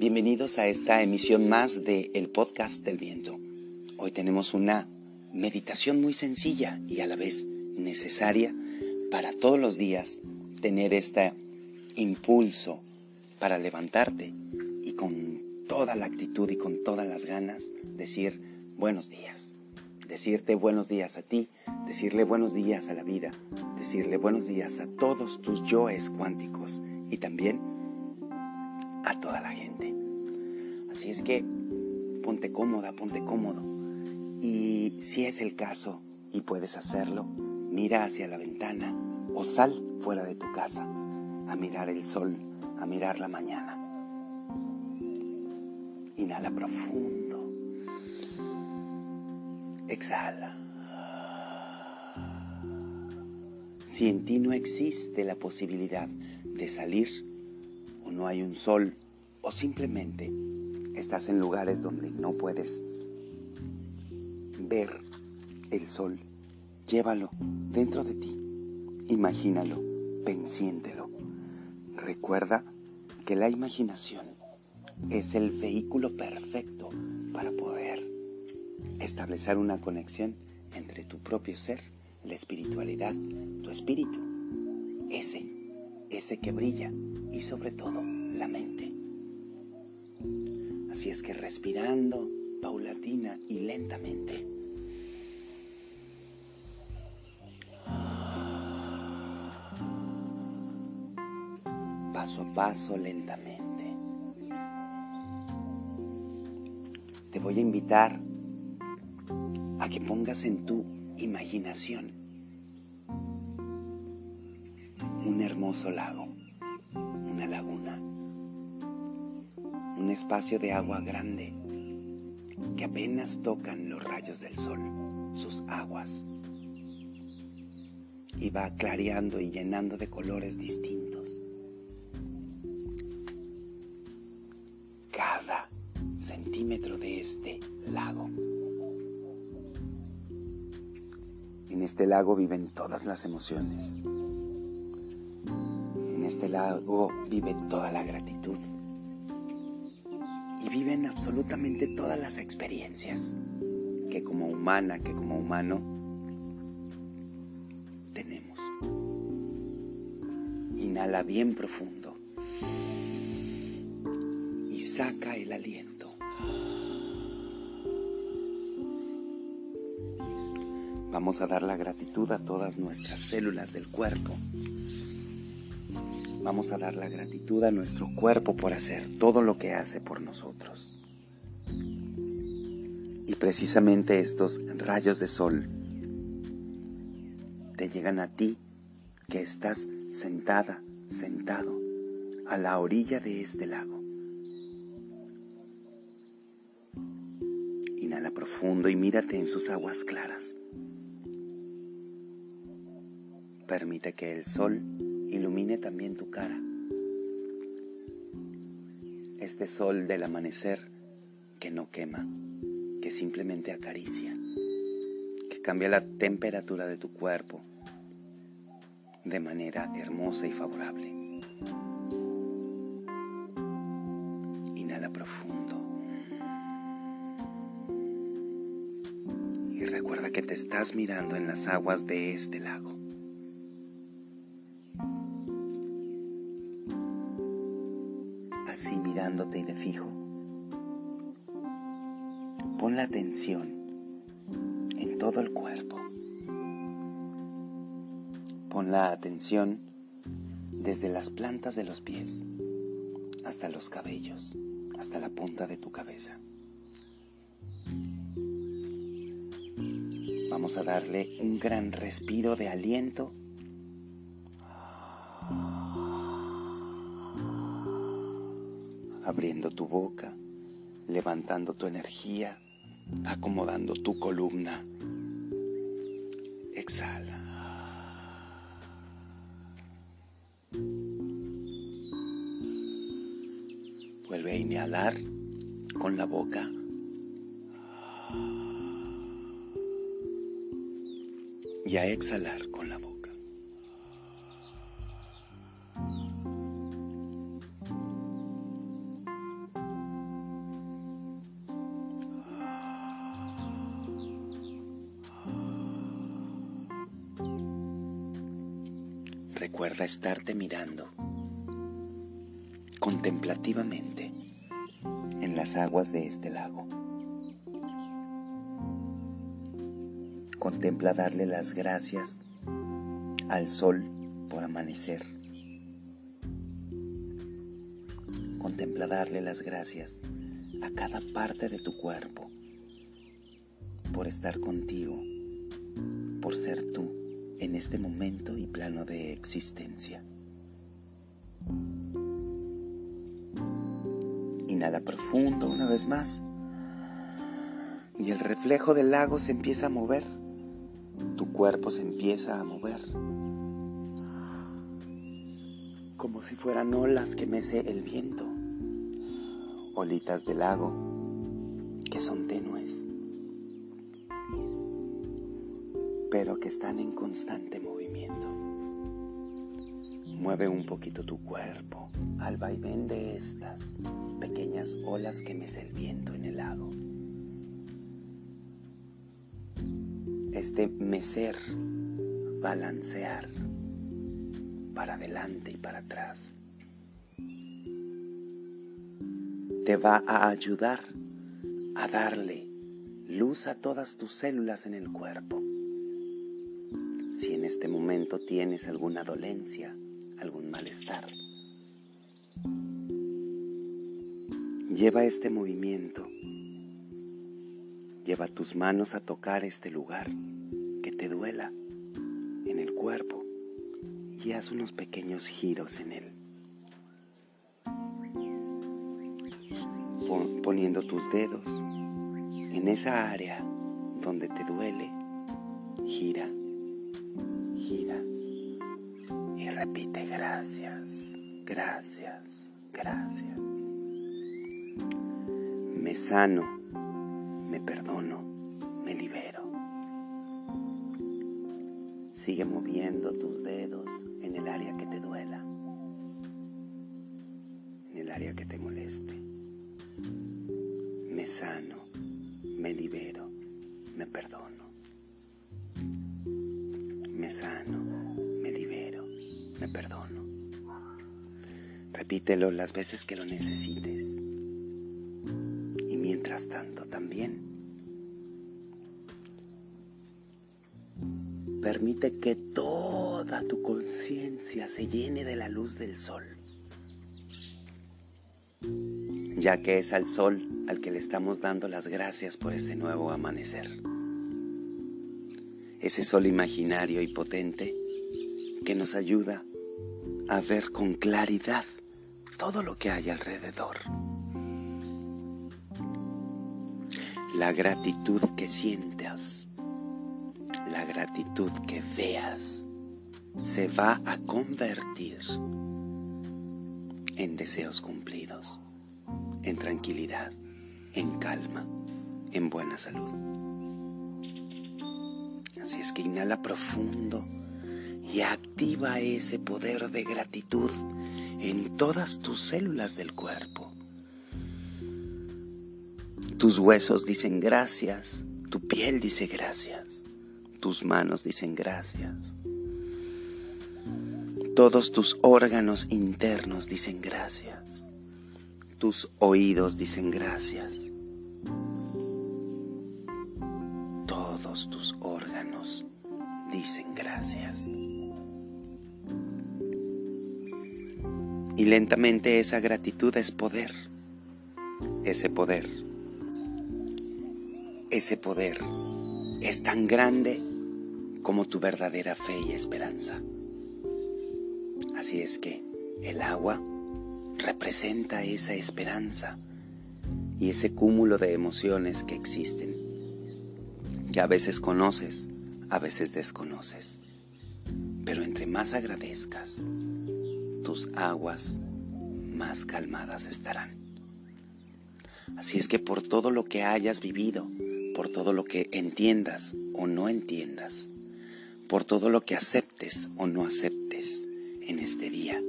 Bienvenidos a esta emisión más de el podcast del viento. Hoy tenemos una meditación muy sencilla y a la vez necesaria para todos los días tener este impulso para levantarte y con toda la actitud y con todas las ganas decir buenos días. Decirte buenos días a ti, decirle buenos días a la vida, decirle buenos días a todos tus yoes cuánticos y también a toda la gente. Así es que ponte cómoda, ponte cómodo. Y si es el caso y puedes hacerlo, mira hacia la ventana o sal fuera de tu casa a mirar el sol, a mirar la mañana. Inhala profundo. Exhala. Si en ti no existe la posibilidad de salir o no hay un sol o simplemente estás en lugares donde no puedes ver el sol, llévalo dentro de ti, imagínalo, pensiéntelo. Recuerda que la imaginación es el vehículo perfecto para poder establecer una conexión entre tu propio ser, la espiritualidad, tu espíritu, ese, ese que brilla y sobre todo la mente. Así es que respirando paulatina y lentamente. Paso a paso lentamente. Te voy a invitar a que pongas en tu imaginación un hermoso lago, una laguna un espacio de agua grande que apenas tocan los rayos del sol, sus aguas, y va clareando y llenando de colores distintos. Cada centímetro de este lago. En este lago viven todas las emociones. En este lago vive toda la gratitud y viven absolutamente todas las experiencias que como humana, que como humano tenemos. Inhala bien profundo y saca el aliento. Vamos a dar la gratitud a todas nuestras células del cuerpo vamos a dar la gratitud a nuestro cuerpo por hacer todo lo que hace por nosotros. Y precisamente estos rayos de sol te llegan a ti que estás sentada, sentado a la orilla de este lago. Inhala profundo y mírate en sus aguas claras. Permite que el sol ilumine también tu cara. Este sol del amanecer que no quema, que simplemente acaricia, que cambia la temperatura de tu cuerpo de manera hermosa y favorable. Inhala profundo. Y recuerda que te estás mirando en las aguas de este lago. En todo el cuerpo. Pon la atención desde las plantas de los pies hasta los cabellos, hasta la punta de tu cabeza. Vamos a darle un gran respiro de aliento abriendo tu boca, levantando tu energía, acomodando tu columna. Exhala. Vuelve a inhalar con la boca. Y a exhalar recuerda estarte mirando contemplativamente en las aguas de este lago. Contempla darle las gracias al sol por amanecer. Contempla darle las gracias a cada parte de tu cuerpo por estar contigo, por ser tú en este momento y plano de existencia. Inhala profundo una vez más. Y el reflejo del lago se empieza a mover, tu cuerpo se empieza a mover, como si fueran olas que mece el viento, olitas del lago que son tenues pero que están en constante movimiento. Mueve un poquito tu cuerpo al vaivén de estas pequeñas olas que mece el viento en el lago. Este mecer, balancear para adelante y para atrás, te va a ayudar a darle luz a todas tus células en el cuerpo este momento tienes alguna dolencia, algún malestar. Lleva este movimiento, lleva tus manos a tocar este lugar que te duela en el cuerpo y haz unos pequeños giros en él. Poniendo tus dedos en esa área donde te duele, gira repite gracias, gracias, gracias. Me sano, me perdono, me libero. Sigue moviendo tus dedos en el área que te duela, en el área que te moleste. Me sano, me libero, me perdono. Me sano, me perdono. Repítelo las veces que lo necesites. Y mientras tanto también, permite que toda tu conciencia se llene de la luz del sol, ya que es al sol al que le estamos dando las gracias por este nuevo amanecer. Ese sol imaginario y potente que nos ayuda a ver con claridad todo lo que hay alrededor. La gratitud que sientas, la gratitud que veas, se va a convertir en deseos cumplidos, en tranquilidad, en calma, en buena salud. Así es que inhala profundo y activa ese poder de gratitud en todas tus células del cuerpo. Tus huesos dicen gracias, tu piel dice gracias, tus manos dicen gracias. Todos tus órganos internos dicen gracias. Tus oídos dicen gracias. Todos tus órganos dicen gracias. Y lentamente esa gratitud es poder. Ese poder. Ese poder es tan grande como tu verdadera fe y esperanza. Así es que el agua representa esa esperanza y ese cúmulo de emociones que existen, que a veces conoces, a veces desconoces. Pero entre más agradezcas, tus aguas más calmadas estarán. Así es que por todo lo que hayas vivido, por todo lo que entiendas o no entiendas, por todo lo que aceptes o no aceptes en este día,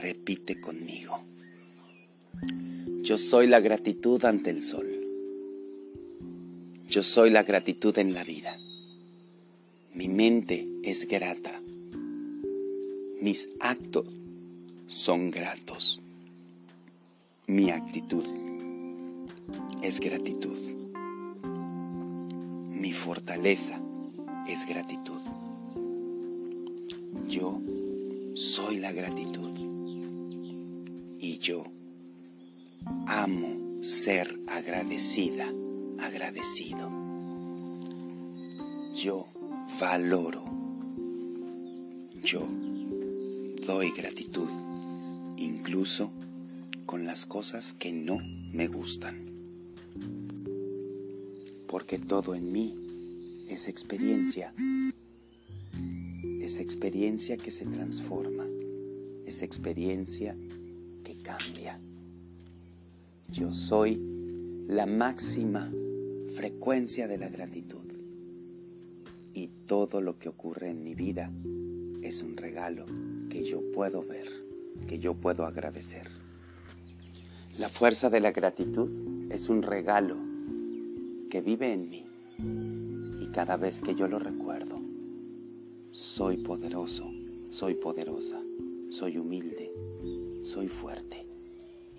repite conmigo. Yo soy la gratitud ante el sol. Yo soy la gratitud en la vida. Mi mente es grata. Mis actos son gratos. Mi actitud es gratitud. Mi fortaleza es gratitud. Yo soy la gratitud. Y yo amo ser agradecida, agradecido. Yo valoro. Yo doy gratitud, incluso con las cosas que no me gustan. Porque todo en mí es experiencia. Es experiencia que se transforma. Es experiencia que cambia. Yo soy la máxima frecuencia de la gratitud. Y todo lo que ocurre en mi vida es un regalo que yo puedo ver, que yo puedo agradecer. La fuerza de la gratitud es un regalo que vive en mí y cada vez que yo lo recuerdo, soy poderoso, soy poderosa, soy humilde, soy fuerte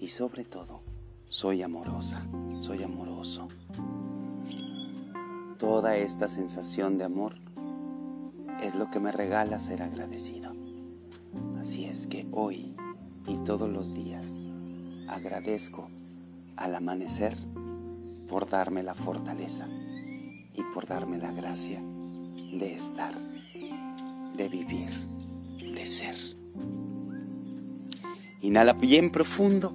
y sobre todo soy amorosa, soy amoroso. Toda esta sensación de amor es lo que me regala ser agradecido. Así es que hoy y todos los días agradezco al amanecer por darme la fortaleza y por darme la gracia de estar, de vivir, de ser. Inhala bien profundo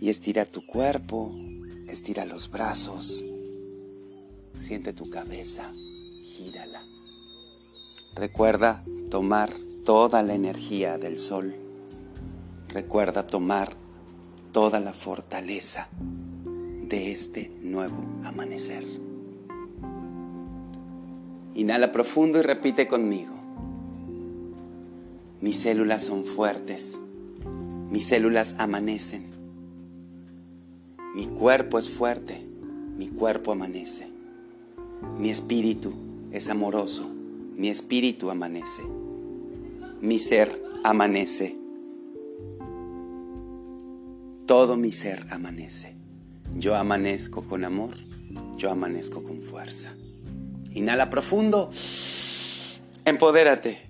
y estira tu cuerpo, estira los brazos, siente tu cabeza, gírala. Recuerda tomar toda la energía del sol Recuerda tomar toda la fortaleza de este nuevo amanecer. Inhala profundo y repite conmigo. Mis células son fuertes. Mis células amanecen. Mi cuerpo es fuerte. Mi cuerpo amanece. Mi espíritu es amoroso. Mi espíritu amanece. Mi ser amanece todo mi ser amanece. Yo amanezco con amor, yo amanezco con fuerza. Inhala profundo, empodérate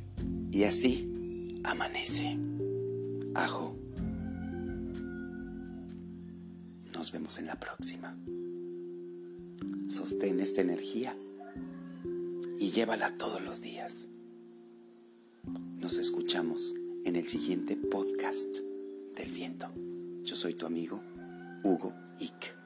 y así amanece. Ajo. Nos vemos en la próxima. Sostén esta energía y llévala todos los días. Nos escuchamos en el siguiente podcast del viento. Yo soy tu amigo Hugo Ick.